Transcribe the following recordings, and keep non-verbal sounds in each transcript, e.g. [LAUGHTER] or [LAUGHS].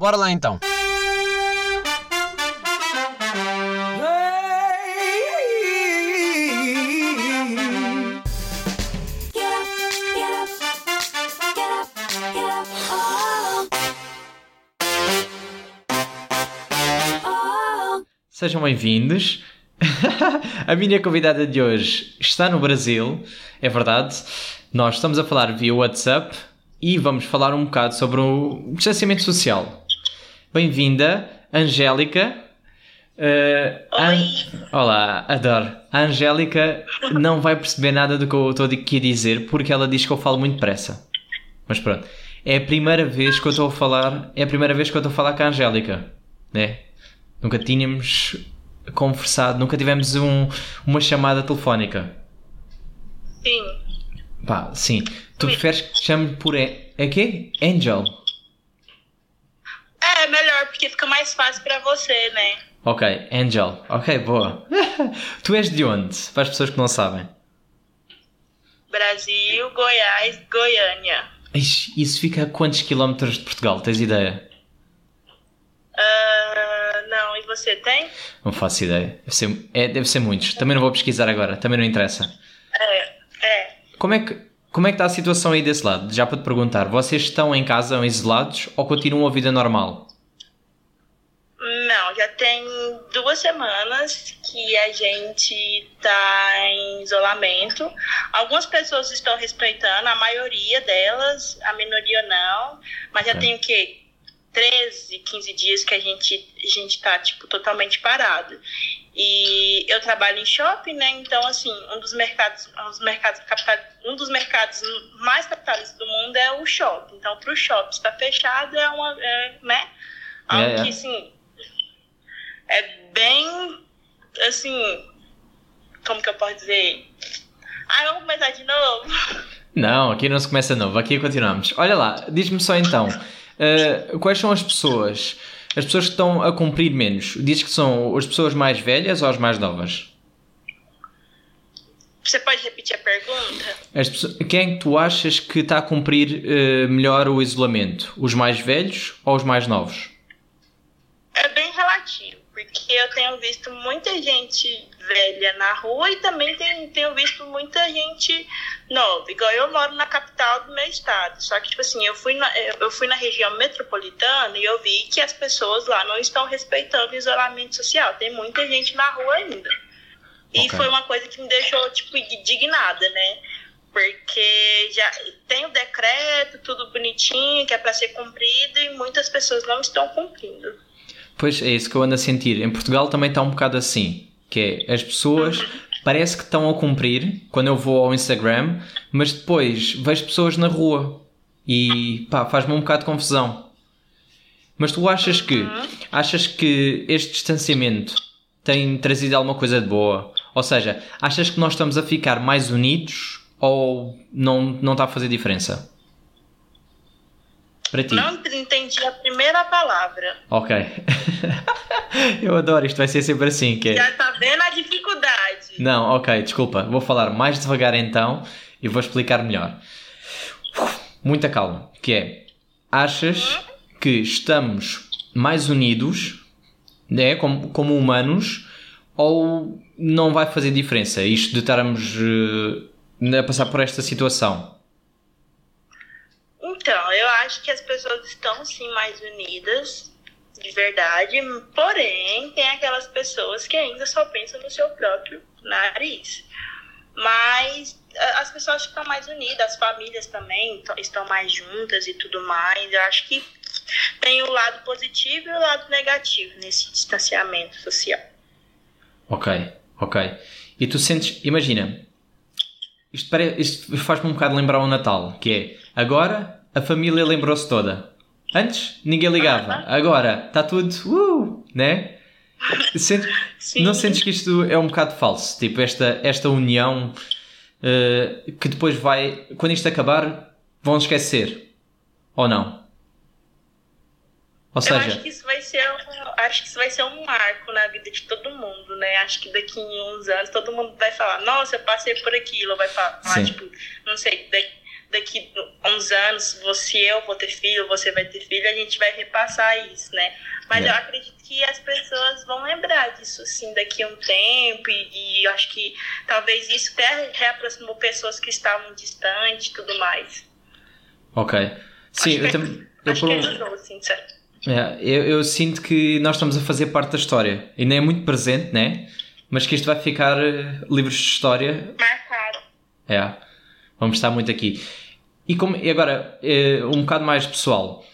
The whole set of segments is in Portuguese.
Bora lá então. Sejam bem-vindos. [LAUGHS] a minha convidada de hoje está no Brasil, é verdade. Nós estamos a falar via WhatsApp e vamos falar um bocado sobre o distanciamento social. Bem-vinda, Angélica. Uh, An... Olá, adoro. A Angélica não vai perceber nada do que eu estou aqui a dizer porque ela diz que eu falo muito depressa. Mas pronto, é a primeira vez que eu estou a falar, é a primeira vez que eu estou a falar com a Angélica, né? Nunca tínhamos conversado, nunca tivemos um, uma chamada telefónica. Sim. Pá, sim. Tu preferes que te chame por. É quê? Angel? É, melhor, porque fica mais fácil para você, né? Ok, Angel. Ok, boa. [LAUGHS] tu és de onde? Para as pessoas que não sabem. Brasil, Goiás, Goiânia. Isso fica a quantos quilómetros de Portugal? Tens ideia? Uh, não, e você tem? Não faço ideia. Deve ser, é, deve ser muitos. Também não vou pesquisar agora, também não interessa. É, é. Como é que. Como é que está a situação aí desse lado? Já para te perguntar, vocês estão em casa isolados ou continuam a vida normal? Não, já tem duas semanas que a gente está em isolamento. Algumas pessoas estão respeitando, a maioria delas, a minoria não. Mas já é. tem o quê? 13, 15 dias que a gente a gente tá tipo totalmente parado. E eu trabalho em shopping, né? Então assim, um dos mercados, um dos mercados capital, um dos mercados mais capitalistas do mundo é o shopping. Então, para o shopping estar fechado é uma, é, né? Algo é, é. que assim é bem assim, como que eu posso dizer? Ah, vamos começar de novo. Não, aqui não se começa novo, aqui continuamos. Olha lá, diz-me só então. Uh, quais são as pessoas, as pessoas que estão a cumprir menos? Diz que são as pessoas mais velhas ou as mais novas? Você pode repetir a pergunta? Pessoas, quem é que tu achas que está a cumprir uh, melhor o isolamento? Os mais velhos ou os mais novos? É bem relativo porque eu tenho visto muita gente velha na rua e também tenho, tenho visto muita gente nova. Igual eu moro na capital do meu estado. Só que, tipo assim, eu fui na, eu fui na região metropolitana e eu vi que as pessoas lá não estão respeitando o isolamento social. Tem muita gente na rua ainda. E okay. foi uma coisa que me deixou, tipo, indignada, né? Porque já tem o decreto, tudo bonitinho, que é para ser cumprido, e muitas pessoas não estão cumprindo. Pois é isso que eu ando a sentir. Em Portugal também está um bocado assim, que é as pessoas parece que estão a cumprir quando eu vou ao Instagram, mas depois vejo pessoas na rua e pá, faz-me um bocado de confusão. Mas tu achas que achas que este distanciamento tem trazido alguma coisa de boa? Ou seja, achas que nós estamos a ficar mais unidos ou não, não está a fazer diferença? Para ti. Não entendi a primeira palavra. Ok. [LAUGHS] Eu adoro, isto vai ser sempre assim. Que é... Já está vendo a dificuldade. Não, ok, desculpa. Vou falar mais devagar então e vou explicar melhor. Muita calma. Que é, achas uhum. que estamos mais unidos, né, como, como humanos, ou não vai fazer diferença isto de estarmos uh, a passar por esta situação? Então, eu acho que as pessoas estão sim mais unidas, de verdade, porém, tem aquelas pessoas que ainda só pensam no seu próprio nariz. Mas as pessoas estão mais unidas, as famílias também estão mais juntas e tudo mais. Eu acho que tem o lado positivo e o lado negativo nesse distanciamento social. Ok, ok. E tu sentes, imagina, isto, isto faz-me um bocado lembrar o Natal, que é agora a família lembrou-se toda. Antes ninguém ligava, agora está tudo, uh, né? Sente, [LAUGHS] não sentes que isto é um bocado falso? Tipo, esta, esta união uh, que depois vai, quando isto acabar, vão esquecer? Ou não? Ou seja, eu acho que isso vai ser um, acho que isso vai ser um marco na vida de todo mundo, né? Acho que daqui a uns anos todo mundo vai falar, nossa, eu passei por aquilo, vai falar, ah, tipo, não sei, daqui daqui uns anos, você eu vou ter filho, você vai ter filho, a gente vai repassar isso, né? Mas eu acredito que as pessoas vão lembrar disso, assim, daqui a um tempo, e, e acho que talvez isso até reaproximou pessoas que estavam distantes e tudo mais. Ok. Sim, acho eu que, também. [LAUGHS] Eu, acho por que ajudou, assim, certo? É, eu, eu sinto que nós estamos a fazer parte da história. Ainda é muito presente, né? Mas que isto vai ficar eh, livros de história. Marcado. É. Vamos estar muito aqui. E, como, e agora, eh, um bocado mais pessoal.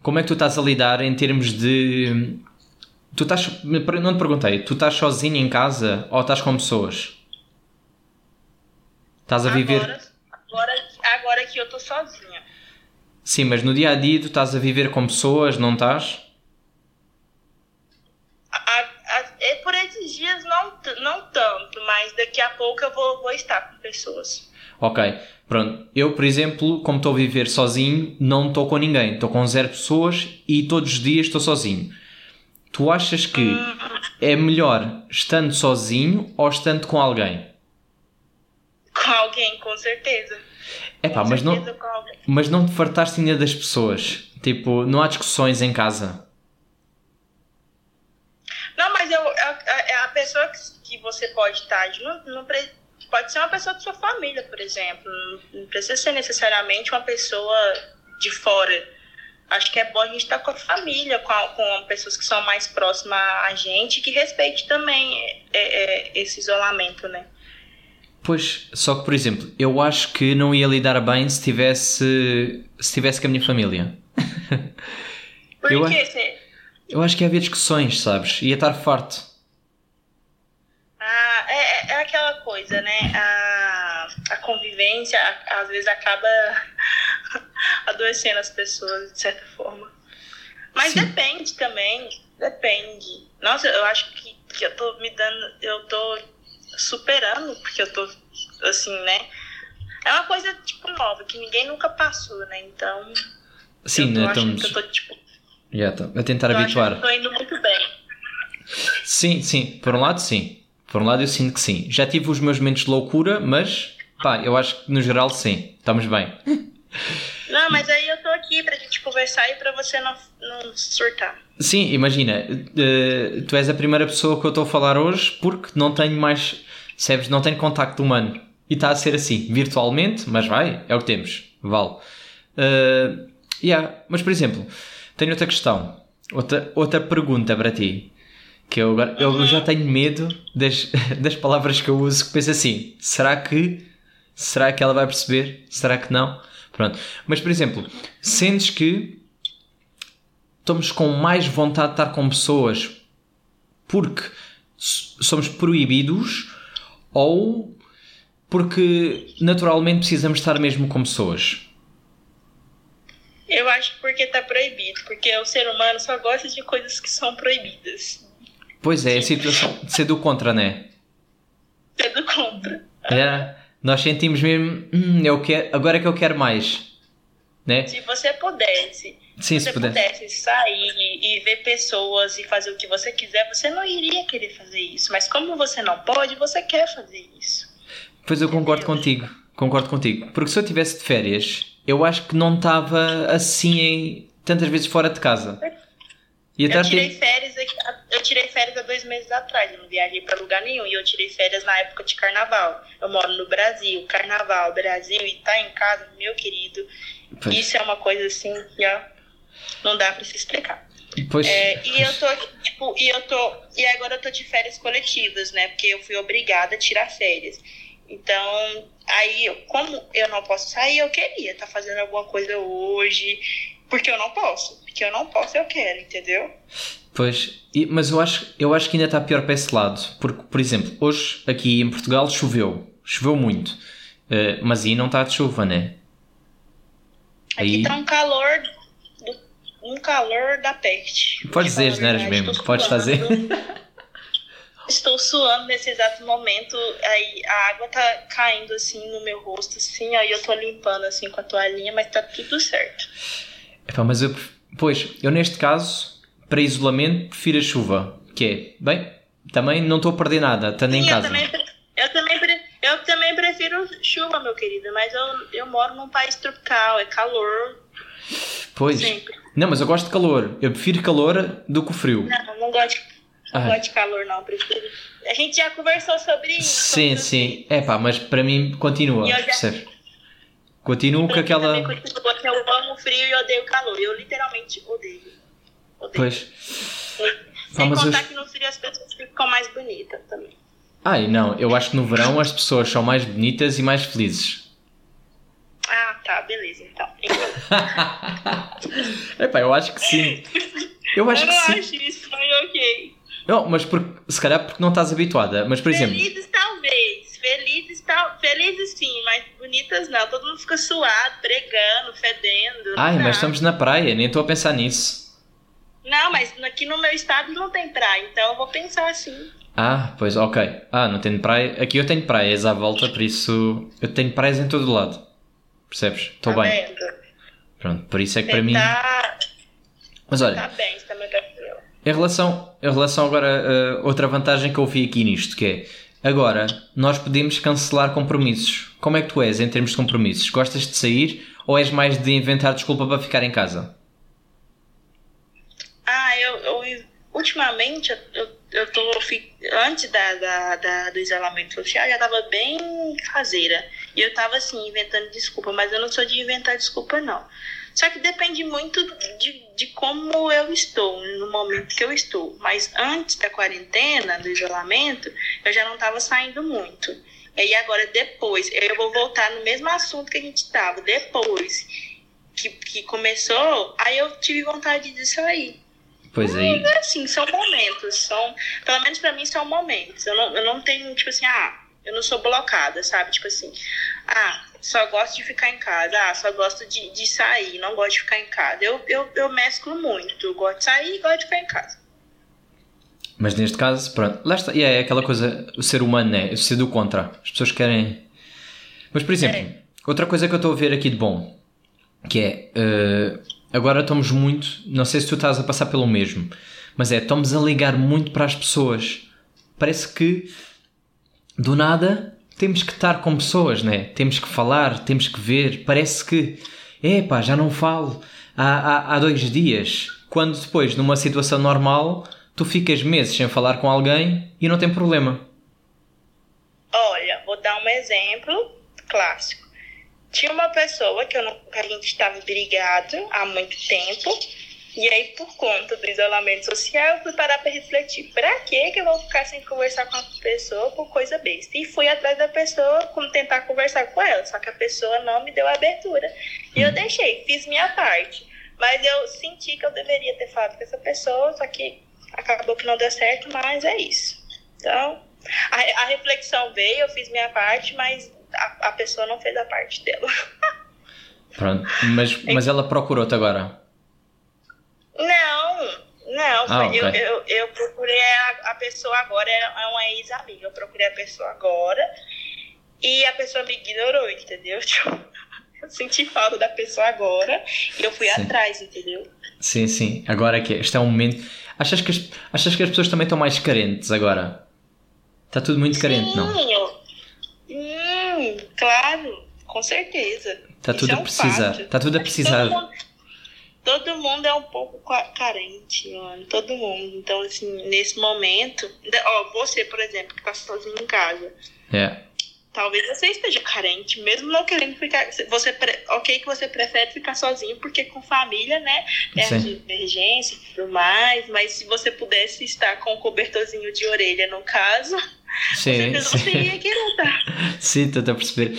Como é que tu estás a lidar em termos de. Tu estás. Não te perguntei. Tu estás sozinho em casa ou estás com pessoas? Estás a viver. Agora, agora, agora que eu tô sozinha. Sim, mas no dia a dia tu estás a viver com pessoas, não estás? A- a- é por esses dias não, não tanto, mas daqui a pouco eu vou, vou estar com pessoas. Ok, pronto. Eu, por exemplo, como estou a viver sozinho, não estou com ninguém. Estou com zero pessoas e todos os dias estou sozinho. Tu achas que é melhor estando sozinho ou estando com alguém? Com alguém, com certeza. Epá, com mas não, mas não te fartaste ainda das pessoas. Tipo, não há discussões em casa. Não, mas eu, a, a, a pessoa que, que você pode estar junto não pre- pode ser uma pessoa da sua família, por exemplo. Não, precisa ser necessariamente uma pessoa de fora. Acho que é bom a gente estar com a família, com, a- com pessoas que são mais próximas a gente, que respeite também é, é, esse isolamento, né? Pois, só que, por exemplo, eu acho que não ia lidar bem se tivesse, se tivesse com a minha família. [LAUGHS] Por Eu acho- você... Eu acho que ia haver discussões, sabes? Ia estar farto. Ah, é, é- coisa, né? A, a convivência a- às vezes acaba [LAUGHS] adoecendo as pessoas de certa forma. Mas Sim. depende também, depende. Nossa, eu acho que, que eu tô me dando, eu tô superando, porque eu tô assim, né? É uma coisa tipo nova, que ninguém nunca passou, né? Então, Sim, eu tô né? Estamos que eu tô, tipo, já tô a tentar habituar. que eu tô indo muito bem. Sim, sim. Por um lado, sim. Por um lado, eu sinto que sim. Já tive os meus momentos de loucura, mas pá, eu acho que no geral, sim. Estamos bem. [LAUGHS] Não, mas aí eu tô aqui pra gente conversar e pra você não, não surtar. Sim, imagina, eh, tu és a primeira pessoa que eu estou a falar hoje porque não tenho mais, sabes, não tenho contacto humano. E está a ser assim, virtualmente, mas vai, é o que temos, vale. Eh, yeah, mas, por exemplo, tenho outra questão, outra, outra pergunta para ti. Que eu, agora, eu já tenho medo das, [LAUGHS] das palavras que eu uso, que penso assim, será que, será que ela vai perceber? Será que não? Pronto. Mas, por exemplo, sentes que estamos com mais vontade de estar com pessoas porque somos proibidos ou porque naturalmente precisamos estar mesmo com pessoas? Eu acho que porque tá proibido, porque o ser humano só gosta de coisas que são proibidas. Pois é, a situação de ser do contra, né? É do contra. É, nós sentimos mesmo, hum, eu quero, agora é que eu quero mais, né? Se você pudesse, Sim, se se você puder. pudesse sair e ver pessoas e fazer o que você quiser, você não iria querer fazer isso. Mas como você não pode, você quer fazer isso. Pois eu concordo contigo, concordo contigo. Porque se eu estivesse de férias, eu acho que não estava assim em- tantas vezes fora de casa. Ia Eu tirei férias, eu tirei férias há dois meses atrás, eu não viajei pra lugar nenhum. E eu tirei férias na época de carnaval. Eu moro no Brasil, carnaval, Brasil, e tá em casa, meu querido. Pois. Isso é uma coisa assim que ó, não dá pra se explicar. pois, É, e eu tô, tipo, e eu tô. E agora eu tô de férias coletivas, né? Porque eu fui obrigada a tirar férias. Então, aí, como eu não posso sair, eu queria estar fazendo alguma coisa hoje. Porque eu não posso. Porque eu não posso, eu quero, entendeu? Pois, mas eu acho, eu acho que ainda está pior para esse lado. Porque, por exemplo, hoje aqui em Portugal choveu. Choveu muito. Eh, mas aí não está de chuva, né? Aqui Aí- tá um calor. um calor da peste. Podes Pra dizer verdade, mesmo, podes fazer. [LAUGHS] Estou suando nesse exato momento. Aí a água tá caindo assim no meu rosto, assim. Aí eu tô limpando assim com a toalhinha, mas tá tudo certo. Epá, mas eu, pois, eu neste caso, para isolamento, prefiro a chuva. Que é, bem, também não estou a perder nada, estando em Sim, eu casa. também, eu, também, eu também prefiro chuva, meu querido, mas eu, eu moro num país tropical, é calor. Pois. Sempre. Não, mas eu gosto de calor. Eu prefiro calor do que o frio. Não, não gosto, não Ah. gosto de calor, não. Prefiro. A gente já conversou sobre isso. Sim, sobre sim. É pá, mas para mim continua, E eu já- percebes? Continuo com aquela. porque eu amo o frio e odeio o calor. Eu literalmente odeio. Odeio. Pois. Sem mas contar eu- que no frio as pessoas ficam mais bonitas também. Ai, não, eu acho que no verão as pessoas são mais bonitas e mais felizes. Ah, tá, beleza, então. [LAUGHS] É pá, eu acho que sim. Eu acho eu que não sim. acho isso, mas ok. Não, mas por, se calhar porque não estás habituada. Mas por exemplo, Felizes talvez. Felizes, tal, felizes sim, mas bonitas não. Todo mundo fica suado, pregando, fedendo. ai, mas estamos na praia, nem estou a pensar nisso. Não, mas aqui no meu estado não tem praia, então eu vou pensar assim. Ah, pois, ok. Ah, não tenho praia. Aqui eu tenho praias à volta, por isso eu tenho praias em todo lado. Percebes? Estou tá bem. Vendo? Pronto, por isso é que para Você mim. tá, Mas olha, tá bem, você também tá frio. Em relação, em relação agora a outra vantagem que eu vi aqui nisto, que é agora nós podemos cancelar compromissos. Como é que tu és em termos de compromissos? Gostas de sair ou és mais de inventar desculpa para ficar em casa? Ah, eu, eu ultimamente eu, eu, tô antes da, da, da- do isolamento social já tava bem caseira. E eu tava assim, inventando desculpa, mas eu não sou de inventar desculpa, não. Só que depende muito de, de como eu estou, no momento que eu estou. Mas antes da quarentena, do isolamento, eu já não tava saindo muito. E agora, depois, eu vou voltar no mesmo assunto que a gente tava. Depois que, que começou, aí eu tive vontade de sair. Pois aí, Assim, são momentos, são, pelo menos pra mim são momentos. Eu não, eu não tenho, tipo assim, ah, eu não sou blocada, sabe? Tipo assim, ah, só gosto de ficar em casa, ah, só gosto de, de sair, não gosto de ficar em casa. Eu, eu, eu mesclo muito, eu gosto de sair e gosto de ficar em casa. mas neste caso, pronto, lá está. E é aquela coisa, o ser humano, né? O ser do contra. As pessoas querem. Mas por exemplo, É. outra coisa que eu estou a ver aqui de bom, que é eh, agora estamos muito, não sei se tu estás a passar pelo mesmo, mas é, estamos a ligar muito para as pessoas. Parece que do nada temos que estar com pessoas, né? Temos que falar, temos que ver. Parece que, epá, já não falo há, há, há dois dias. Quando depois, numa situação normal, tu ficas meses sem falar com alguém e não tem problema. Olha, vou dar um exemplo clássico. Tinha uma pessoa que, eu não, a gente estava brigado há muito tempo. E aí, por conta do isolamento social, eu fui parar para refletir. Que que eu vou ficar sem conversar com a pessoa por coisa besta? E fui atrás da pessoa, como tentar conversar com ela. Só que a pessoa não me deu abertura. E eu deixei, fiz minha parte. Mas eu senti que eu deveria ter falado com essa pessoa, só que acabou que não deu certo, mas é isso. Então, a, a reflexão veio, eu fiz minha parte, mas a, a pessoa não fez a parte dela. [LAUGHS] Pronto, mas, mas ela procurou-te agora. Não, não. Ah, eu, ok. eu, eu procurei a, a pessoa agora, é é uma ex-amiga. Eu procurei a pessoa agora e a pessoa me ignorou, entendeu? [LAUGHS] Tipo, eu senti falta da pessoa agora e eu fui Sim. atrás, entendeu? Sim, sim. Agora que este é um momento. Achas que, as, achas que as pessoas também estão mais carentes agora? Está tudo muito carente, não? Sim, eu- Hum, claro, com certeza. Está tudo é a um precisar. fato. Está tudo a precisar. Todo mundo, é um pouco ca- carente, mano. Todo mundo. Então, assim, nesse momento. Ó, você, por exemplo, que tá sozinho em casa. É. Talvez você esteja carente, mesmo não querendo ficar. Você, ok, que você prefere ficar sozinho, porque com família, né? Tem Sim. as emergência e tudo mais. Mas se você pudesse estar com um cobertorzinho de orelha, no caso, Sim, você, você sim. iria querer estar. Sim, estou a perceber.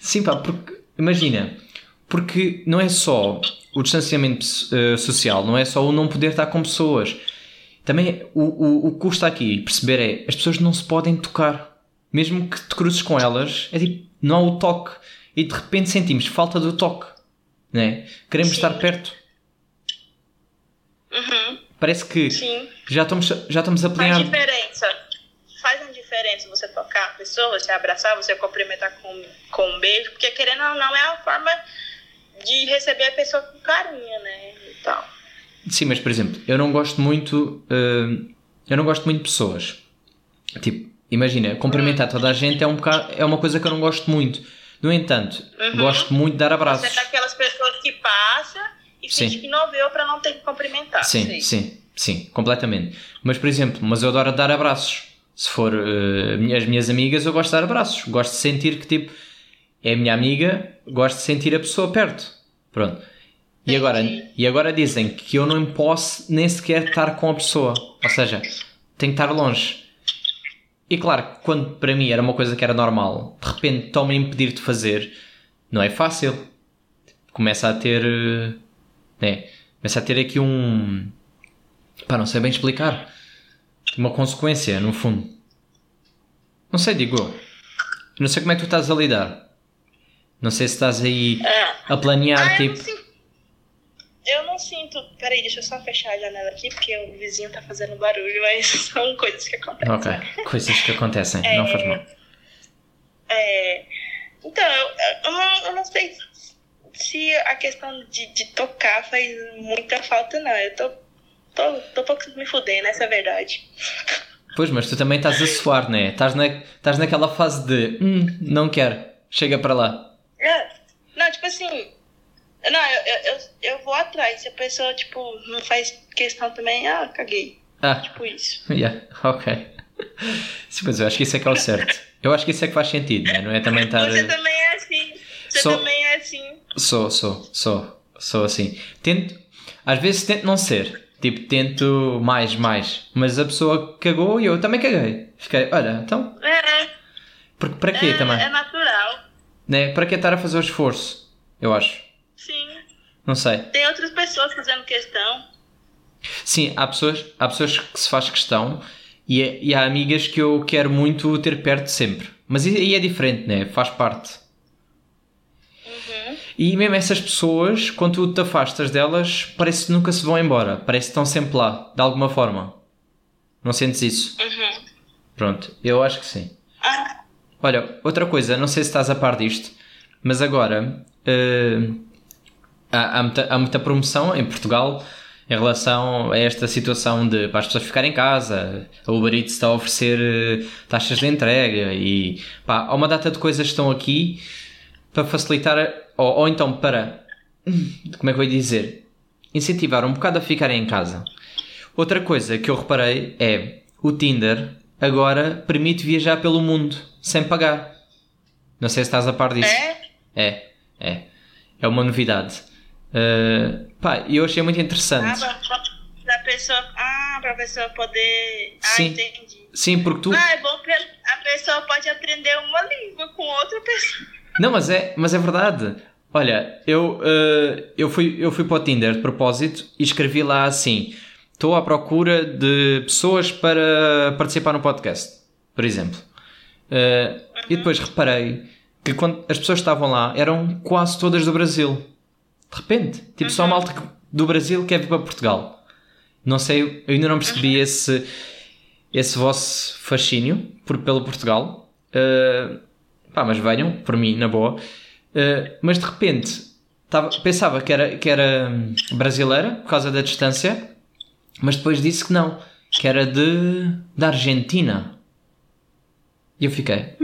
Sim, pá, porque imagina, porque não é só o distanciamento eh, social, não é só o não poder estar com pessoas. Também o, o, o que custa aqui perceber é as pessoas não se podem tocar. Mesmo que te cruzes com elas, é tipo, não há o toque. E de repente sentimos falta do toque. Né? Queremos Sim. estar perto. Uhum, Parece que sim. já estamos, já estamos a Faz planear. diferença. Faz uma diferença você tocar a pessoa, você abraçar, você cumprimentar com, com um beijo, porque querendo ou não é a forma de receber a pessoa com carinho, né? E tal. Sim, mas por exemplo, eu não gosto muito. hum, eu não gosto muito de pessoas. Tipo, imagina, cumprimentar toda a gente é, um bocado, é uma coisa que eu não gosto muito. No entanto, gosto muito de dar abraços. Você é daquelas pessoas que passa e Sim. finge que não viu pra não ter que cumprimentar. Sim, Sei. sim, sim, completamente. Mas, por exemplo, mas eu adoro dar abraços. Se for eh, as minhas amigas, eu gosto de dar abraços. Gosto de sentir que, tipo, é a minha amiga, gosto de sentir a pessoa perto. Pronto. E agora, e agora dizem que eu não posso nem sequer estar com a pessoa. Ou seja, tenho que estar longe. E claro, que quando para mim era uma coisa que era normal, de repente estão-me a impedir de fazer, não é fácil. Começa a ter. eh, Né? Começa a ter aqui um. Pá, não sei bem explicar. Uma consequência, no fundo. Não sei, digo eu. Não sei como é que tu estás a lidar. Não sei se estás aí É. a planear, Ah, eu tipo. não sinto. Eu não sinto. Peraí, deixa eu só fechar a janela aqui, porque o vizinho tá fazendo barulho, mas [LAUGHS] são coisas que acontecem. Ok, coisas que acontecem, não faz mal. É, então, eu, eu, não, eu não sei se a questão de, de tocar faz muita falta, não. Eu tô, tô, tô pouco me fudendo, essa é a verdade. Pois, mas tu também estás a suar, né? Estás, na, estás naquela fase de hum, não quero, chega para lá. É, não, tipo assim. Não, eu, eu, eu, eu vou atrás. Se a pessoa, tipo, não faz questão também, ah, caguei. Ah, Tipo isso. yeah, ok. Sim, mas eu acho que isso é que é o certo. Eu acho que isso é que faz sentido, né? não é também estar. Você também é assim. Você Sou- também é assim. Sou, sou, sou, sou assim. Tento, às vezes tento não ser. Tipo, tento mais, mais. Mas a pessoa cagou e eu também caguei. Fiquei, olha, então, É, porque para quê é, também? é natural. Né? Para que estar a fazer o esforço? Eu acho. Sim. Não sei. Tem outras pessoas fazendo questão. Sim, há pessoas, há pessoas que se faz questão e, é- e há amigas que eu quero muito ter perto sempre. Mas aí é diferente, né? Faz parte. Uhum. E mesmo essas pessoas, quando tu te afastas delas, parece que nunca se vão embora. Parece que estão sempre lá, de alguma forma. Não sentes isso? Uhum. Pronto, eu acho que sim. Ah, Olha, outra coisa, não sei se estás a par disto, mas agora eh, há, há muita, há muita promoção em Portugal em relação a esta situação de para as pessoas ficarem em casa. A Uber Eats está a oferecer eh, taxas de entrega e pá, há uma data de coisas que estão aqui para facilitar, ou, ou então para, [LAUGHS] como é que eu ia dizer, incentivar um bocado a ficarem em casa. Outra coisa que eu reparei é o Tinder agora permite viajar pelo mundo sem pagar. Não sei se estás a par disso. é? É, é. É uma novidade. Uh, pá, eu achei muito Ah, interessante. pra, pra pessoa. Ah, pra pessoa poder. Ah, Sim. entendi. Sim, porque tu. Ah, é bom que a pessoa pode aprender uma língua com outra pessoa. Não, mas é, mas é verdade. Olha, eu, uh, eu, fui, eu fui para o Tinder de propósito e escrevi lá assim: estou à procura de pessoas para participar no podcast, por exemplo. Uh, E depois reparei que quando as pessoas que estavam lá eram quase todas do Brasil. De repente, tipo, só malta que- do Brasil quer vir para Portugal. Não sei, eu ainda não percebi esse, esse vosso fascínio por, pelo Portugal. Uh, pá, mas venham, por mim, na boa. Uh, mas de repente, tava, pensava que era, que era hum, brasileira, por causa da distância, mas depois disse que não, que era de, da Argentina. E eu fiquei.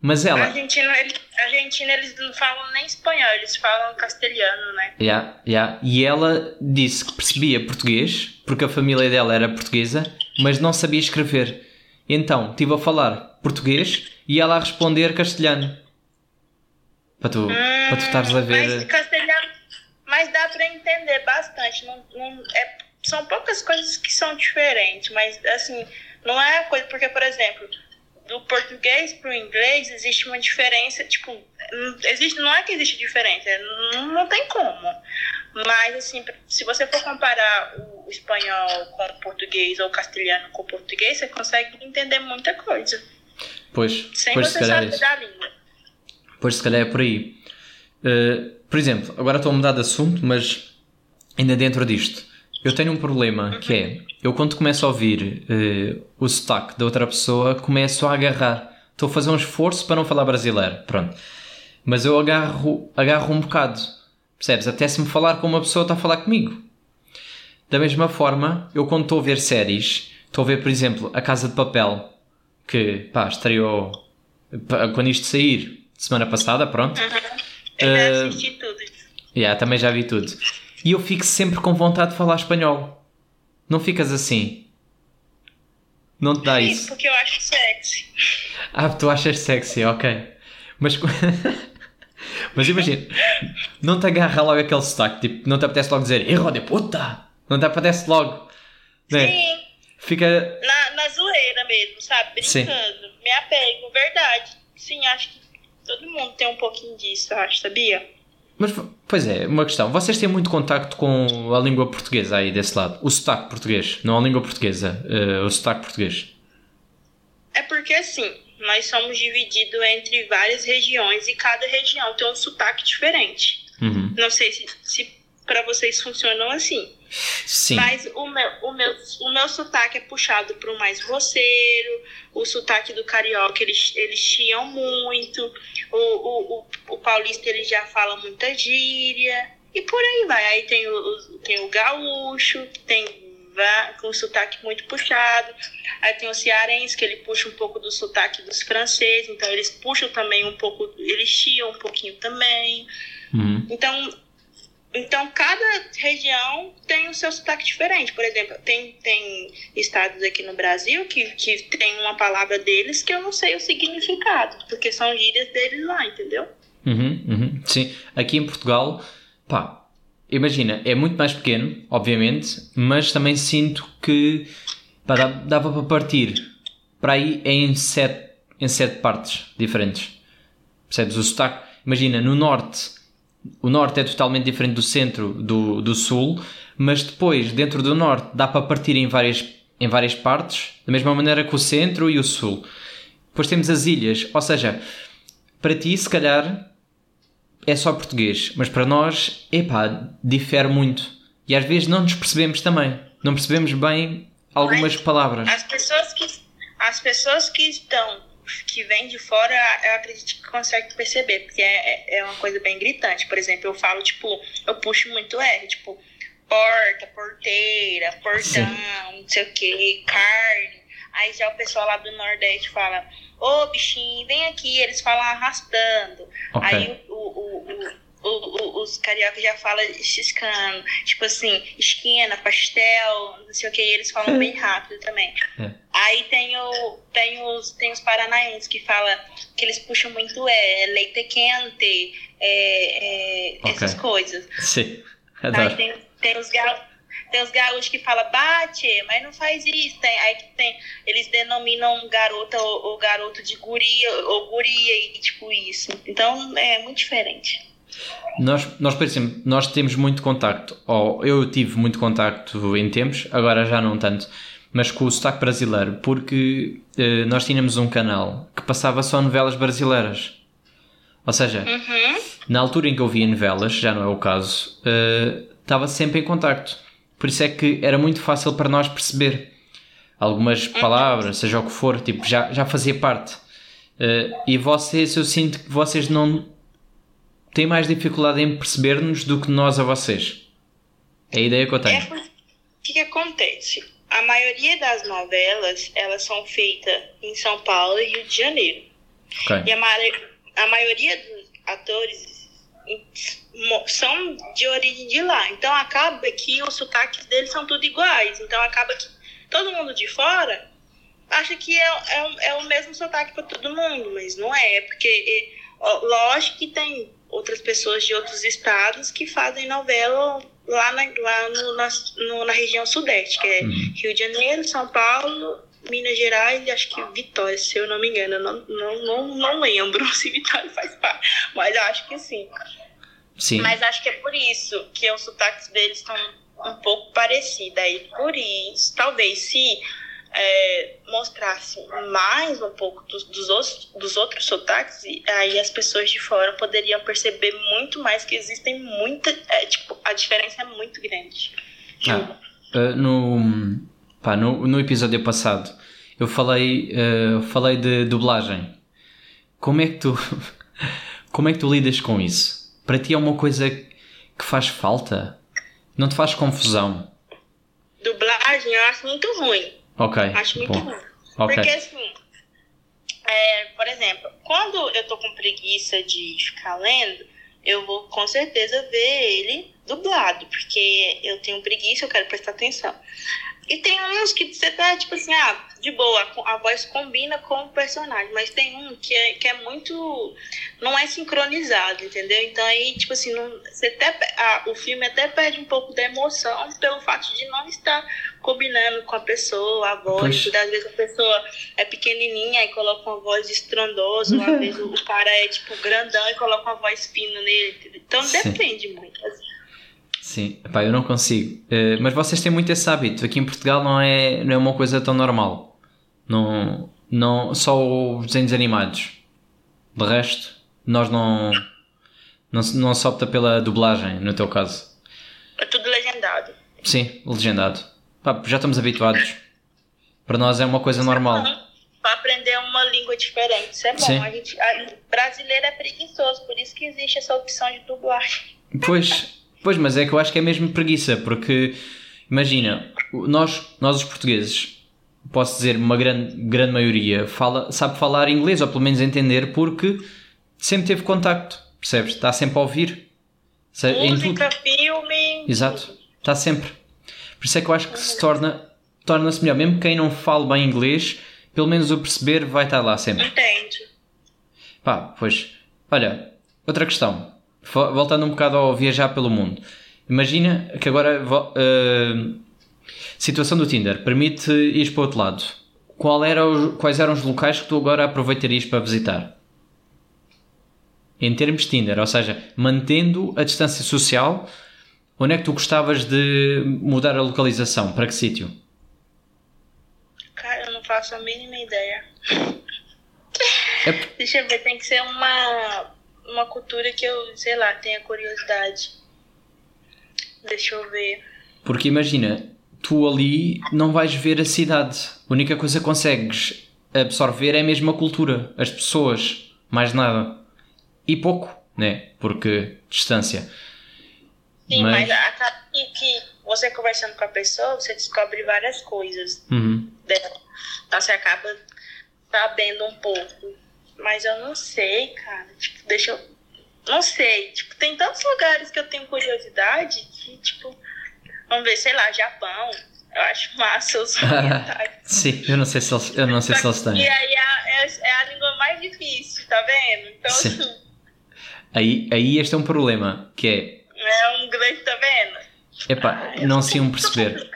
Mas A ela. Argentina, eles, a Argentina, eles não falam nem espanhol, eles falam castelhano, né? Yeah, yeah. E ela disse que percebia português, porque a família dela era portuguesa, mas não sabia escrever. Então, estive a falar português e ela a responder castelhano. Para tu, para tu estares a Mas ver. castelhano. Mas dá pra entender bastante. Não, não, é, são poucas coisas que são diferentes, mas assim, não é a coisa. Porque, por exemplo, do português pro inglês existe uma diferença, tipo, existe, não é que existe diferença, não, não tem como. Mas, assim, se você for comparar o espanhol com o português ou o castelhano com o português, você consegue entender muita coisa. Pois, Sem pois se você calhar é saber isso. da língua. Pois se calhar é por aí. Uh, por exemplo, agora estou a mudar de assunto, mas ainda dentro disto. Eu tenho um problema que é, eu quando começo a ouvir uh, o sotaque da outra pessoa, começo a agarrar. Estou a fazer um esforço para não falar brasileiro, pronto. Mas eu agarro, agarro um bocado. Percebes? Até se me falar com uma pessoa está a falar comigo. Da mesma forma, eu quando estou a ver séries, estou a ver, por exemplo, A Casa de Papel, que pá, estreou quando isto sair, semana passada, pronto. Uhum. Eu já Uh, assisti tudo. Yeah, também já vi tudo. E eu fico sempre com vontade de falar espanhol. Não ficas assim? Não te dá Sim, isso? porque eu acho sexy. Ah, tu achas sexy, ok. Mas. [LAUGHS] Mas imagina, não te agarra logo aquele sotaque, tipo, não te apetece logo dizer hijo de puta! Não te apetece logo. Né? Sim, Fica. na, na zoeira mesmo, sabe? Sim. Brincando. Me apego, verdade. Sim, acho que todo mundo tem um pouquinho disso, eu acho, sabia? Mas, pois é, uma questão. Vocês têm muito contacto com a língua portuguesa aí desse lado? O sotaque português, não a língua portuguesa, eh, o sotaque português. É porque assim, nós somos divididos entre várias regiões e cada região tem um sotaque diferente. Uhum. Não sei se, se para vocês funcionam assim. Sim. Mas o meu, o, meu, o meu sotaque é puxado para o mais roceiro, o sotaque do carioca eles, eles chiam muito, o, o, o, o paulista ele já fala muita gíria, e por aí vai. Aí tem o, tem o gaúcho, que tem com sotaque muito puxado, aí tem o cearense, que ele puxa um pouco do sotaque dos franceses, então eles puxam também um pouco, eles chiam um pouquinho também. Uhum. Então, então cada região tem o seu sotaque diferente. Por exemplo, tem, tem estados aqui no Brasil que, que tem uma palavra deles que eu não sei o significado, porque são gírias deles lá, entendeu? Uhum, uhum. Sim, aqui em Portugal, pá, imagina, é muito mais pequeno, obviamente, mas também sinto que pá, dava para partir para aí em sete, em sete partes diferentes. Percebes? O sotaque, imagina, no norte, o norte é totalmente diferente do centro, do, do sul, mas depois, dentro do norte, dá para partir em várias, em várias partes, da mesma maneira que o centro e o sul. Depois temos as ilhas, ou seja, para ti, se calhar, é só português, mas para nós, epá, difere muito. E às vezes não nos percebemos também. Não percebemos bem algumas palavras. As pessoas que, as pessoas que estão, que vêm de fora, eu acredito que conseguem perceber, porque é, é- é uma coisa bem gritante. Por exemplo, eu falo, tipo, eu puxo muito R, tipo, porta, porteira, portão, não sei o que, carne. Aí já o pessoal lá do Nordeste fala, ô bichinho, vem aqui, eles falam arrastando. Ok. Aí o, o, o, o- o- os cariocas já falam ciscando, tipo assim, esquina, pastel, não sei o que, eles falam bem rápido também. É. Aí tem, o, tem, os, tem os paranaenses que fala que eles puxam muito é, leite quente, é, é, Ok. essas coisas. Sim, Aí adoro. tem, tem os gaúchos. Tem os gaúchos que falam, bate, mas não faz isso. Tem, aí que tem, eles denominam garota ou, ou garoto de guria ou guria e tipo isso. Então é muito diferente. Nós, nós, por exemplo, nós temos muito contacto, ou eu tive muito contacto em tempos, agora já não tanto, mas com o sotaque brasileiro, porque eh, nós tínhamos um canal que passava só novelas brasileiras. Ou seja, Uhum. na altura em que eu via novelas, já não é o caso, eh, estava sempre em contacto. Por isso é que era muito fácil para nós perceber algumas palavras, seja o que for, tipo, já, já fazia parte. Eh, e vocês, eu sinto que vocês não têm mais dificuldade em perceber-nos do que nós a vocês. É a ideia que eu É tenho. porque- o que, acontece? A maioria das novelas, elas são feitas em São Paulo e Rio de Janeiro. Ok. E a, ma- a maioria dos atores são de origem de lá. Então acaba que os sotaques deles são tudo iguais. Então acaba que todo mundo de fora acha que é, é, o- é o mesmo sotaque para todo mundo, mas não é. Porque, é, lógico que tem outras pessoas de outros estados que fazem novela lá na, lá no, na, no- na região sudeste, que é Uhum. Rio de Janeiro, São Paulo, Minas Gerais e acho que Vitória, se eu não me engano. Eu não, não, não, não lembro [LAUGHS] se Vitória faz parte, mas eu acho que sim. Sim. Mas acho que é por isso que os sotaques deles estão um pouco parecidos. Aí por isso, talvez se é, mostrasse mais um pouco dos, dos, outros, dos outros sotaques, aí as pessoas de fora poderiam perceber muito mais que existem muita. é, tipo, a diferença é muito grande. Ah, uh, no, pá, no, no episódio passado eu falei, uh, falei de dublagem. Como é que tu [LAUGHS] como é que tu lidas com isso? Para ti é uma coisa que faz falta? Não te faz confusão? Dublagem eu acho muito ruim. Ok. Acho muito bom. ruim. Ok. Porque assim, É, por exemplo, quando eu tô com preguiça de ficar lendo, eu vou com certeza ver ele dublado, porque eu tenho preguiça, eu quero prestar atenção. E tem uns que você tá, tipo assim, ah, de boa, a voz combina com o personagem, mas tem um que é, que é muito. não é sincronizado, entendeu? Então aí, tipo assim, não, você até, ah, o filme até perde um pouco da emoção pelo fato de não estar combinando com a pessoa, a voz. Tudo. Às vezes a pessoa é pequenininha e coloca uma voz estrondosa, às [LAUGHS] vezes o cara é, tipo, grandão e coloca uma voz fina nele. Então Sim. depende muito. Assim. Sim, Epá, eu não consigo. Uh, mas vocês têm muito esse hábito. Aqui em Portugal não é, não é uma coisa tão normal. Não, não, só os desenhos animados. De resto, nós não, não, não se opta pela dublagem, no teu caso. É tudo legendado. Sim, legendado. Pá, já estamos habituados. Para nós é uma coisa Isso é normal. É para aprender uma língua diferente. Isso é bom. Sim. A gente, a, brasileiro é preguiçoso, por isso que existe essa opção de dublagem. Pois, [LAUGHS] Pois, mas é que eu acho que é mesmo preguiça, porque imagina, nós, nós os portugueses, posso dizer, uma grande, grande maioria, fala, sabe falar inglês, ou pelo menos entender, porque sempre teve contacto, percebes? Está sempre a ouvir. Música, filme. Exato, está sempre. Por isso é que eu acho que se torna torna-se melhor, mesmo quem não fala bem inglês, pelo menos o perceber vai estar lá sempre. Entende. Pá, pois. Olha, outra questão voltando um bocado ao viajar pelo mundo. Imagina que agora uh, situação do Tinder permite ir para o outro lado. Qual era os, quais eram os locais que tu agora aproveitarias para visitar? Em termos de Tinder, ou seja, mantendo a distância social, onde é que tu gostavas de mudar a localização? Para que sítio? Cara, eu não faço a mínima ideia. É... [LAUGHS] Deixa eu ver, tem que ser uma uma cultura que eu, sei lá, tenha curiosidade. Deixa eu ver. Porque imagina, tu ali não vais ver a cidade. A única coisa que consegues absorver é a mesma cultura, as pessoas, mais nada. E pouco, né? Porque distância. Sim, mas, mas acaba que você conversando com a pessoa, você descobre várias coisas uhum. dela. Então você acaba sabendo um pouco. Mas eu não sei, cara. Tipo, deixa eu. Não sei. Tipo, tem tantos lugares que eu tenho curiosidade que, tipo, vamos ver, sei lá, Japão. Eu acho massa os [LAUGHS] Sim, eu não sei se eles, eu não sei se eles têm. E aí é, é, é, a língua mais difícil, tá vendo? Então, Sim. assim. Aí, aí este é um problema, que é. É um grande, tá vendo? Epá, ah, não se iam perceber.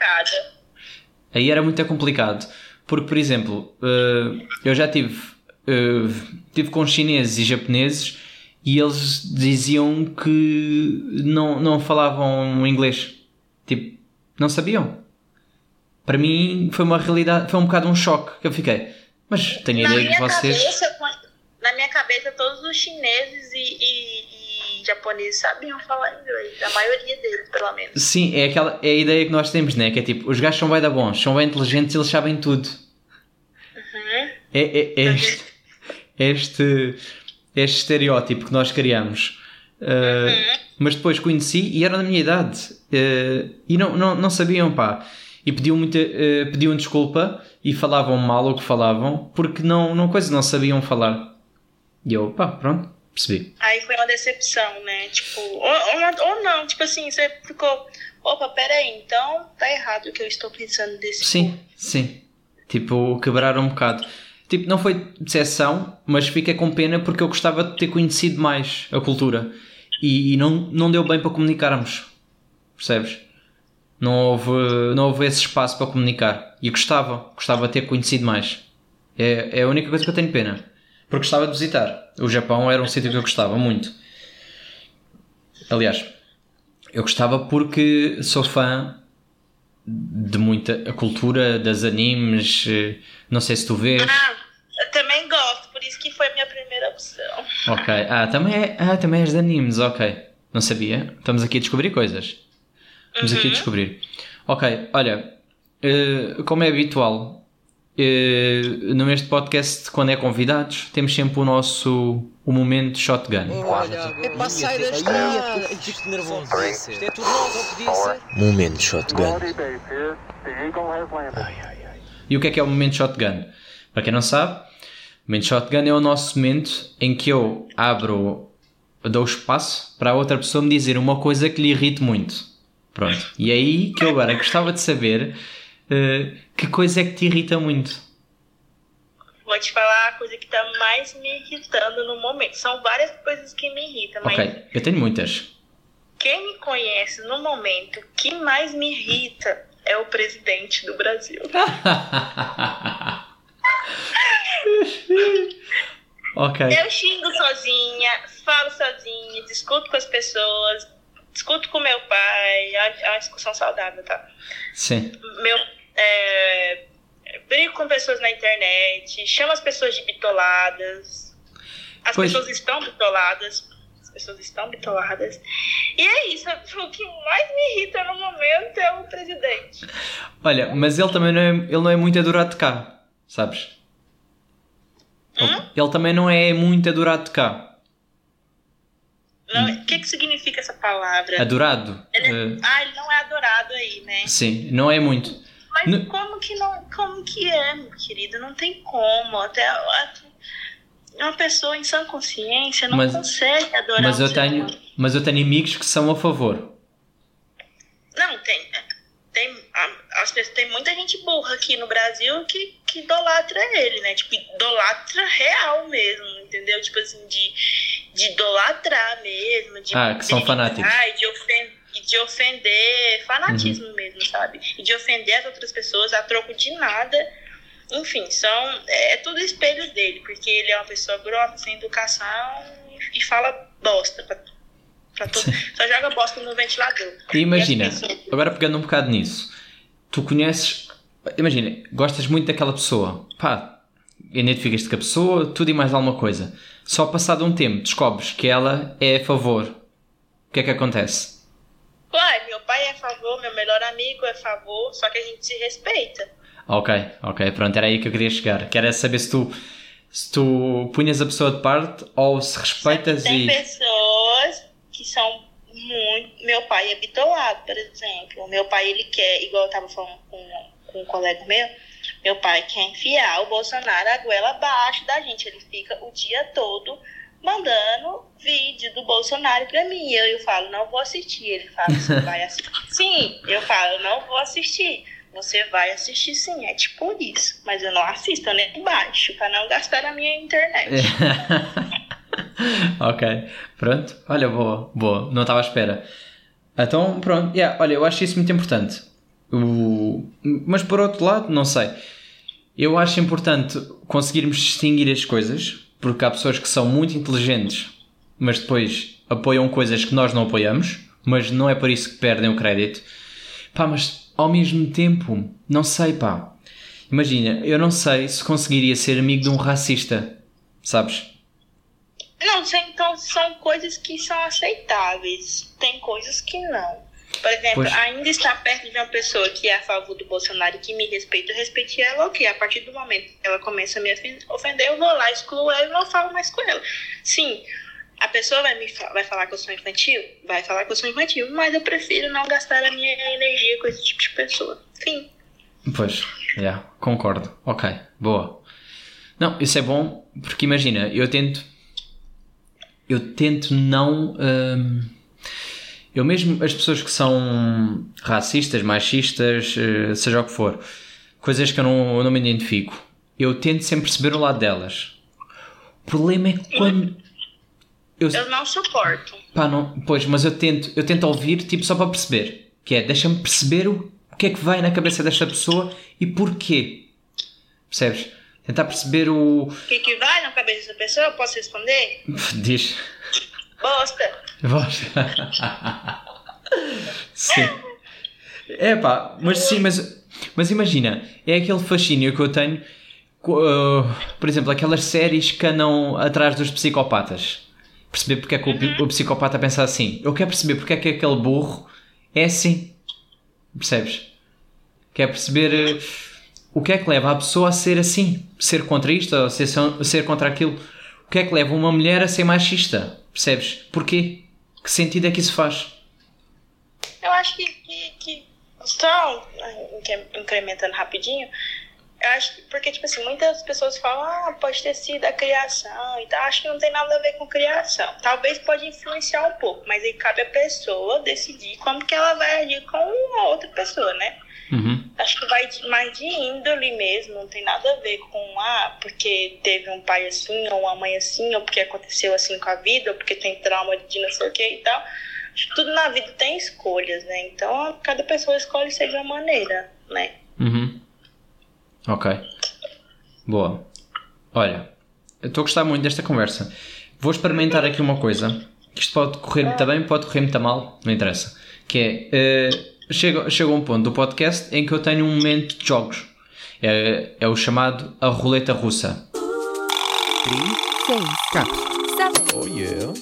Aí era muito complicado. Porque, por exemplo, uh, eu já tive uh, tive com chineses e japoneses e eles diziam que não, não falavam inglês. Tipo, não sabiam. Para mim foi uma realidade, foi um bocado um choque que eu fiquei. Mas tenho a ideia que vocês. Cabeça, na minha cabeça, todos os chineses e, e, e, japoneses sabiam falar inglês. A maioria deles, pelo menos. Sim, é, aquela, é a ideia que nós temos, né? Que é tipo, os gajos são bem da bons, são bem inteligentes eles sabem tudo. Uhum. É, é, é, este, este, este estereótipo que nós criamos. Uh, mas depois conheci e eram da minha idade uh, e não, não, não sabiam, pá. E pediam, muita, uh, pediam desculpa e falavam mal o que falavam porque não, não, coisa, não sabiam falar. E eu, pá, pronto, percebi. Aí foi uma decepção, né? Tipo, ou, ou, ou não, tipo assim, você ficou, opa, peraí, então tá errado o que eu estou pensando desse Sim, sim. Tipo, quebrar um bocado. Tipo, não foi decepção, mas fiquei com pena porque eu gostava de ter conhecido mais a cultura. E, e, não, não deu bem para comunicarmos. Percebes? Não houve, não houve esse espaço para comunicar. E gostava, gostava de ter conhecido mais. É, é a única coisa que eu tenho pena. Porque gostava de visitar. O Japão era um sítio que eu gostava muito. Aliás, eu gostava porque sou fã de muita a cultura das animes. Eh, não sei se tu vês. Ah, também gosto, por isso que foi a minha primeira opção. Ok. Ah, também, é, ah, também és de animes, ok. Não sabia. Estamos aqui a descobrir coisas. Estamos uhum. aqui a uhum. descobrir. Ok, olha, uh, como é habitual, uh, no este podcast, quando é convidados, temos sempre o nosso o momento shotgun. Olha, é para sair da estrada. Isto nervoso. Isto é tudo novo, Momento shotgun. Ai, ai, ai. E o que é que é o momento shotgun? Para quem não sabe, O momento shotgun é o nosso momento em que eu abro, dou espaço para a outra pessoa me dizer uma coisa que lhe irrite muito. Pronto. E é aí que eu agora gostava de saber uh, que coisa é que te irrita muito. Vou te falar a coisa que está mais me irritando no momento. São várias coisas que me irritam, mas. Ok, eu tenho muitas. Quem me conhece no momento, que mais me irrita é o presidente do Brasil. [LAUGHS] ok. Eu xingo sozinha, falo sozinha, discuto com as pessoas, discuto com meu pai, é uma discussão saudável, tá? Sim. Meu, é, brigo com pessoas na internet, chamo as pessoas de bitoladas. As pois. pessoas estão bitoladas. As pessoas estão bitoladas. E é isso. O que mais me irrita no momento é o presidente. Olha, mas ele também não é, ele não é muito adorado de cá, sabes? Hum? Ele também não é muito adorado de cá. O que, que significa essa palavra? Adorado? Ele, uh... Ah, ele não é adorado aí, né? Sim, não é muito. Mas no... como que não. Como que é, meu querido? Não tem como. Até uma pessoa em sã consciência não mas, consegue adorar mas eu tenho Mas eu tenho amigos que são a favor. Não, tem. Tem, as pessoas, tem muita gente burra aqui no Brasil que, que idolatra ele, né? Tipo, idolatra real mesmo, entendeu? Tipo assim, de, de idolatrar mesmo. De ah, que são fanáticos. De ofender, de ofender fanatismo uhum. mesmo, sabe? E de ofender as outras pessoas a troco de nada enfim, são, é, é tudo espelho dele, porque ele é uma pessoa grossa, sem educação e, e fala bosta pra, pra todo, só joga bosta no ventilador. E imagina, e pessoas... agora pegando um bocado nisso, tu conheces, imagina, gostas muito daquela pessoa, pá, identificas-te com a pessoa, tudo e mais alguma coisa. Só passado um tempo descobres que ela é a favor. O que é que acontece? Uai, meu pai é a favor, meu melhor amigo é a favor, só que a gente se respeita. Ok, ok, pronto, era aí que eu queria chegar. Quero saber se tu, se tu punhas a pessoa de parte ou se respeitas Tem e. Tem pessoas que são muito. Meu pai é bitolado, por exemplo. Meu pai, ele quer, igual eu tava falando com, com um colega meu, meu pai quer enfiar o Bolsonaro a goela abaixo da gente. Ele fica o dia todo mandando vídeo do Bolsonaro pra mim. Eu, eu falo, não vou assistir. Ele fala, você [LAUGHS] vai assistir? Sim, eu falo, não vou assistir. Você vai assistir sim, é tipo isso. Mas eu não assisto, eu nem baixo, pra não gastar a minha internet. [LAUGHS] ok, pronto. Olha, boa, boa. Não estava à espera. Então, pronto. Yeah, olha, eu acho isso muito importante. O... Mas por outro lado, não sei. Eu acho importante conseguirmos distinguir as coisas, porque há pessoas que são muito inteligentes, mas depois apoiam coisas que nós não apoiamos, mas não é por isso que perdem o crédito. Pá, mas ao mesmo tempo, não sei, pá. Imagina, eu não sei se conseguiria ser amigo de um racista, sabes? Não, então são coisas que são aceitáveis. Tem coisas que não. Por exemplo, pois. ainda estar perto de uma pessoa que é a favor do Bolsonaro e que me respeita, eu respeite ela, ok. A partir do momento que ela começa a me ofender, eu vou lá, excluo ela e não falo mais com ela. Sim, a pessoa vai me vai falar que eu sou infantil? Vai falar que eu sou infantil, mas eu prefiro não gastar a minha energia com esse tipo de pessoa. Fim. Pois, já, yeah, concordo. Ok, boa. Não, isso é bom porque imagina, eu tento. Eu tento não. Hum, eu mesmo, as pessoas que são racistas, machistas, eh, seja o que for, coisas que eu não, eu não me identifico, eu tento sempre perceber o lado delas. O problema é quando eu, eu não suporto. Pá, não, pois, mas eu tento, eu tento ouvir tipo só para perceber. Que é, deixa-me perceber o, o que é que vai na cabeça desta pessoa e porquê. Percebes? Tentar perceber o. O que, que vai na cabeça dessa pessoa? Eu posso responder? [LAUGHS] Diz. Bosta. Sim. É pá, mas sim, mas, mas imagina, é aquele fascínio que eu tenho, uh, por exemplo, aquelas séries que andam atrás dos psicopatas perceber porque é que o, o psicopata pensa assim. Eu quero perceber porque é que aquele burro é assim. Percebes? Quer perceber uh, o que é que leva a pessoa a ser assim? Ser contra isto ou ser, ser contra aquilo? O que é que leva uma mulher a ser machista? Percebes? Porquê? Que sentido é que isso faz? Eu acho que, que, que só incrementando rapidinho, Eu acho que, porque, tipo assim, muitas pessoas falam, ah, pode ter sido a criação e tal. Acho que não tem nada a ver com criação. Talvez pode influenciar um pouco, mas aí cabe a pessoa decidir como que ela vai agir com uma outra pessoa, né? Uhum. Acho que vai mais de índole mesmo, não tem nada a ver com, ah, porque teve um pai assim, ou uma mãe assim, ou porque aconteceu assim com a vida, ou porque tem trauma de não sei o que e tal. Acho que tudo na vida tem escolhas, né? Então, cada pessoa escolhe ser de uma maneira, né? Uhum. Ok. Boa. Olha, eu estou a gostar muito desta conversa. Vou experimentar aqui uma coisa. que Isto pode correr muito bem, pode correr muito mal, não interessa. Que é, eh, chega, chega um ponto do podcast em que eu tenho um momento de jogos. É, é o chamado a roleta russa. seis, Caps. seven, Oh yeah.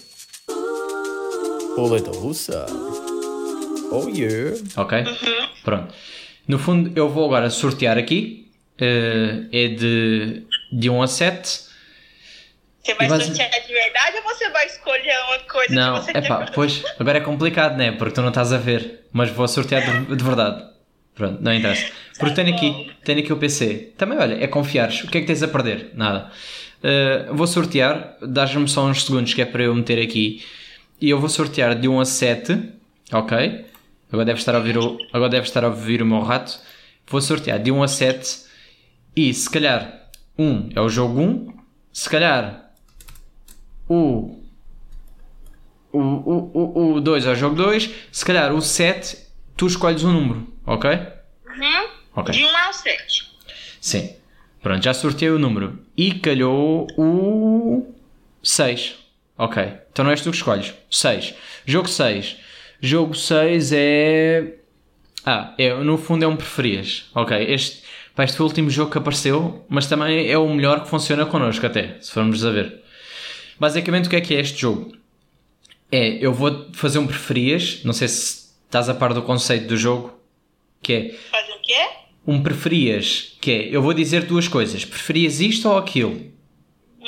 Roleta russa. Oh yeah. Ok? Pronto. No fundo, eu vou agora sortear aqui. eh, é de, de 1 a 7. Você vai sortear de verdade ou você vai escolher uma coisa Não, que você é pá, quer? pois, agora é complicado, né? Porque tu não estás a ver, mas vou sortear de, de verdade. Pronto, não interessa. Porque tenho aqui, tenho aqui o PC. Também, olha, é confiares. O que é que tens a perder? Nada. Uh, vou sortear, dás-me só uns segundos que é para eu meter aqui. E eu vou sortear de 1 a 7, ok? Agora deve estar a ouvir o, agora deve estar a ouvir o meu rato. Vou sortear de 1 a 7 e se calhar 1 é o jogo 1, se calhar o o, o, o, o 2 é o jogo 2, se calhar o 7, tu escolhes um número, ok? Uhum. Ok. De 1 ao 7. Sim. Pronto, já sorteei o número. E calhou o 6. Ok. Então não és tu que escolhes. 6. Jogo 6. Jogo 6 é. Ah, é, no fundo é um preferias. Ok. Este, pá, este foi o último jogo que apareceu, mas também é o melhor que funciona connosco, até, se formos a ver. Basicamente, o que é que é este jogo? É, eu vou fazer um preferias. Não sei se estás a par do conceito do jogo. Que é Fazer o quê? um preferias, que é, eu vou dizer duas coisas, preferias isto ou aquilo?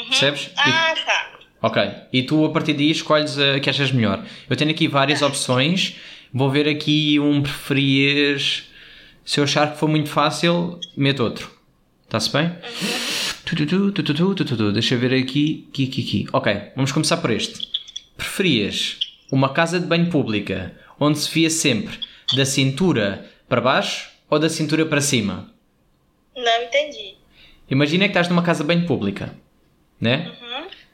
Percebes? E- Ah, tá. ok. E tu a partir daí escolhes a que achas melhor. Eu tenho aqui várias opções, vou ver aqui um preferias. Se eu achar que for muito fácil, meto outro. Está-se bem? Tu, tu, tu, tu, tu, tu, tu, tu, tu. Deixa eu ver aqui, aqui, aqui, aqui. Ok, vamos começar por este. Preferias uma casa de banho pública onde se via sempre da cintura para baixo ou da cintura para cima? Não entendi. Imagina que estás numa casa bem pública, né?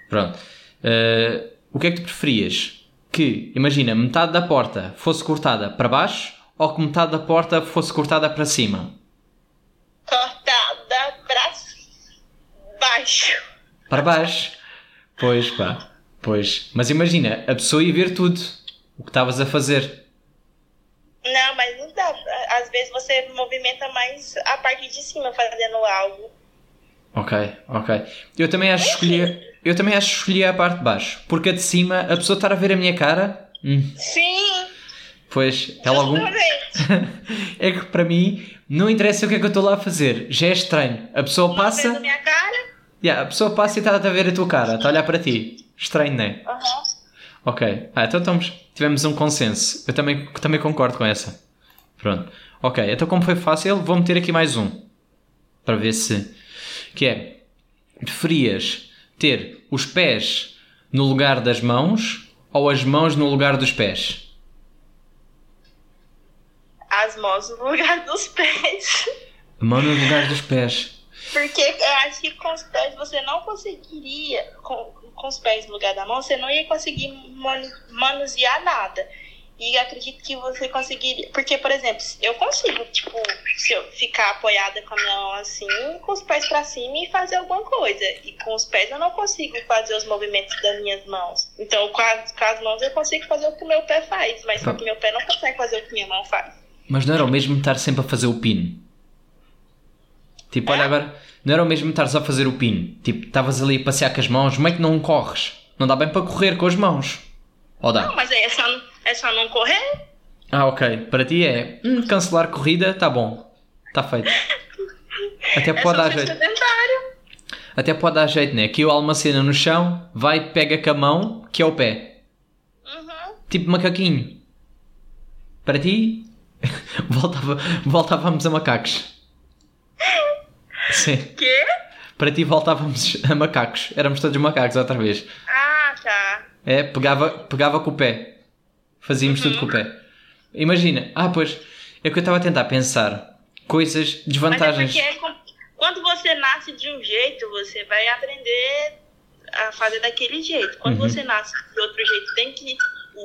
Pronto. Eh, o que é que tu preferias? Que, imagina, metade da porta fosse cortada para baixo ou que metade da porta fosse cortada para cima? Cortada pra baixo. Para baixo. Pois, pá. Pois. Mas imagina, a pessoa ia ver tudo o que estavas a fazer. Não, mas não dá. Às vezes você movimenta mais a parte de cima fazendo algo. Ok, ok. Eu também acho que escolhi, eu também acho que escolhi a parte de baixo. Porque a de cima, a pessoa estar a ver a minha cara, hum, Sim, pois é logo. [LAUGHS] É que para mim não interessa o que é que eu estou lá a fazer. Já é estranho. A pessoa na passa. minha cara. Yeah, a pessoa passa e está a ver a tua cara, está a olhar para ti. Estranho, não é? Aham. Ok. Ah, então estamos, tivemos um consenso. Eu também, também concordo com essa. Pronto. Ok, então como foi fácil, vou meter aqui mais um. Para ver se. Que é. Preferias ter os pés no lugar das mãos ou as mãos no lugar dos pés? As mãos no lugar dos pés. A mão no lugar dos pés. Porque eu acho que com os pés você não conseguiria, com, com os pés no lugar da mão, você não ia conseguir manu- manusear nada. E acredito que você conseguiria. Porque, por exemplo, eu consigo, tipo, se eu ficar apoiada com a minha mão assim, com os pés pra cima e fazer alguma coisa. E com os pés eu não consigo fazer os movimentos das minhas mãos. Então, com as, com as mãos eu consigo fazer o que o meu pé faz, mas só que meu pé não consegue fazer o que minha mão faz. Mas não era o mesmo estar sempre a fazer o pino? Tipo, olha agora, não era o mesmo estares a fazer o pino? Tipo, estavas ali a passear com as mãos, como é que não corres? Não dá bem para correr com as mãos. Ou dá? Não, mas é só, é só não correr. Ah, ok. Para ti é hum, cancelar corrida, tá bom. Está feito. [LAUGHS] Até É pode só dar jeito. sedentário. Até pode dar jeito, né? Que o almacena no chão, vai, pega com a mão, que é o pé. Uhum. Tipo macaquinho. Para ti, [LAUGHS] voltava, voltávamos a macacos. Sim. Quê? Para ti voltávamos a macacos. Éramos todos macacos outra vez. Ah, tá. É, pegava, pegava com o pé. Fazíamos tudo com o pé. Imagina. Ah, pois. É que eu estava a tentar pensar coisas, Mas é desvantagens. porque é quando você nasce de um jeito, você vai aprender a fazer daquele jeito. Quando Uhum. você nasce de outro jeito, tem que,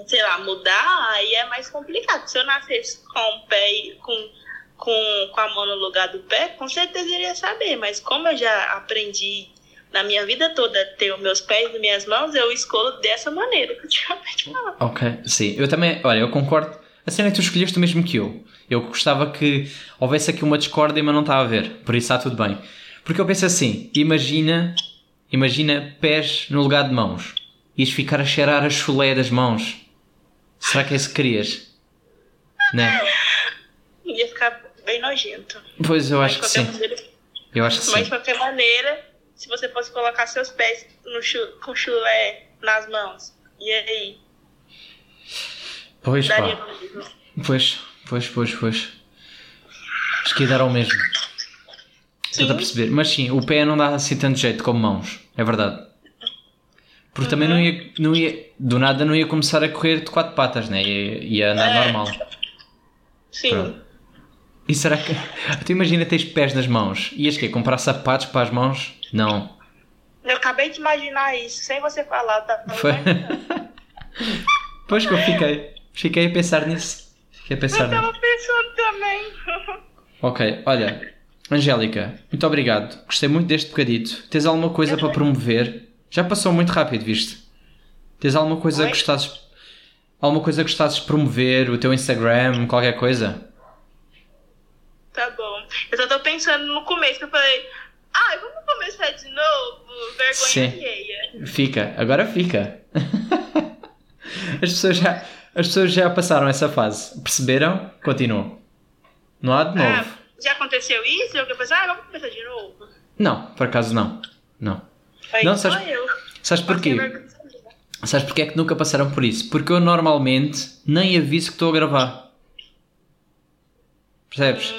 sei lá, mudar, aí é mais complicado. Se eu nascesse com o pé e com, com, com a mão no lugar do pé, com certeza iria saber. Mas como eu já aprendi na minha vida toda ter os meus pés e minhas mãos, eu escolho dessa maneira que eu acabei de falar. Ok, sim. Eu também, olha, eu concordo. A cena é que tu escolheste o mesmo que eu. Eu gostava que houvesse aqui uma discórdia, mas não está a ver. Por isso está tudo bem. Porque eu penso assim, imagina, imagina pés no lugar de mãos. Ias ficar a cheirar a chulé das mãos. Será que é isso que querias? Né? Ia ficar bem nojento. Pois eu acho que sim. maneira, Eu acho que Mas de sim. qualquer maneira, se você fosse colocar seus pés no chu com chulé nas mãos, e aí? Pois Daria pá. Pois, pois, pois, pois. Acho que ia dar ao mesmo. Estou a Sim. perceber. Mas sim, o pé não dá assim tanto jeito como mãos. É verdade. Porque também não ia, não ia. Do nada não ia começar a correr de quatro patas, né? Ia, ia andar É. normal. Sim. Pronto. E será que. Tu imagina tens pés nas mãos. Ias quê? Comprar sapatos para as mãos? Não. Eu acabei de imaginar isso, sem você falar, tá? Foi. [LAUGHS] pois que eu fiquei. Fiquei a pensar nisso. Fiquei a pensar Eu nisso. tava pensando também. Ok, olha, Angélica, muito obrigado. Gostei muito deste bocadito. Tens alguma coisa para promover? Já passou muito rápido, viste? Tens alguma coisa que Oi? gostasses. Alguma coisa que gostasses de promover? O teu Instagram, qualquer coisa? Tá bom. Eu só tô pensando no começo, que eu falei, ai, vamos começar de novo? Vergonha Sim. alheia. Fica, agora fica. As pessoas já, as pessoas já passaram essa fase. Perceberam? Continuam. Não há de novo. Ah, já aconteceu isso? Eu pensei, ah, vamos começar de novo. Não, por acaso não. Não. Aí Não, sabes- eu. Sabes porquê? Sabes porque é que nunca passaram por isso? Porque eu normalmente nem aviso que estou a gravar. Percebes?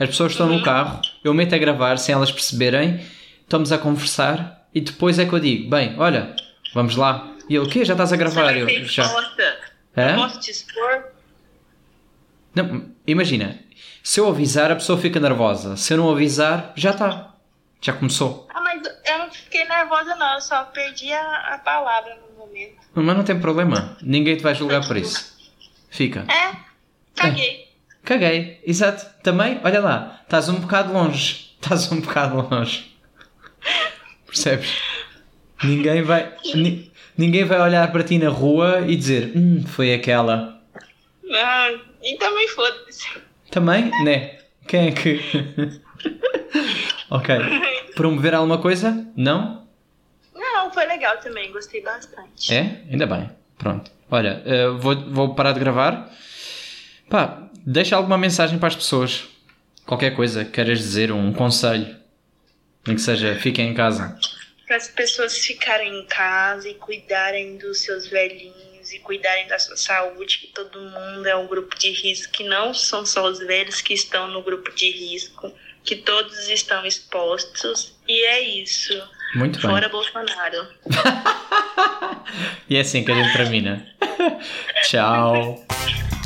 As pessoas estão no carro, eu meto a gravar sem elas perceberem, estamos a conversar e depois é que eu digo: bem, olha, vamos lá. E ele, o quê? Já estás a gravar? Eu, já. Hã? Posso te expor? Não, imagina, se eu avisar, a pessoa fica nervosa. Se eu não avisar, já está. Já começou. Ah, mas eu não fiquei nervosa, não. Eu só perdi a, a palavra no momento. Mas não tem problema. Ninguém te vai julgar por isso. Fica. É, caguei. Caguei, exato. Também, olha lá, estás um bocado longe. [LAUGHS] Estás um bocado longe. Percebes? Ninguém vai. ni- ninguém vai olhar para ti na rua e dizer, hum, foi aquela. Ah, e também foda-se. Também, né? Quem é que. [LAUGHS] ok. Promover alguma coisa? Não? Não, foi legal também, gostei bastante. É? Ainda bem. Pronto. Olha, eh, vou, vou parar de gravar. Pá, deixa alguma mensagem para as pessoas. Qualquer coisa, queiras dizer, um conselho. Nem que seja, fiquem em casa. Para as pessoas ficarem em casa e cuidarem dos seus velhinhos e cuidarem da sua saúde, que todo mundo é um grupo de risco, que não são só os velhos que estão no grupo de risco, que todos estão expostos. E é isso. Muito bem. Fora Bolsonaro. [LAUGHS] E é assim que a gente termina. [LAUGHS] Tchau. [LAUGHS]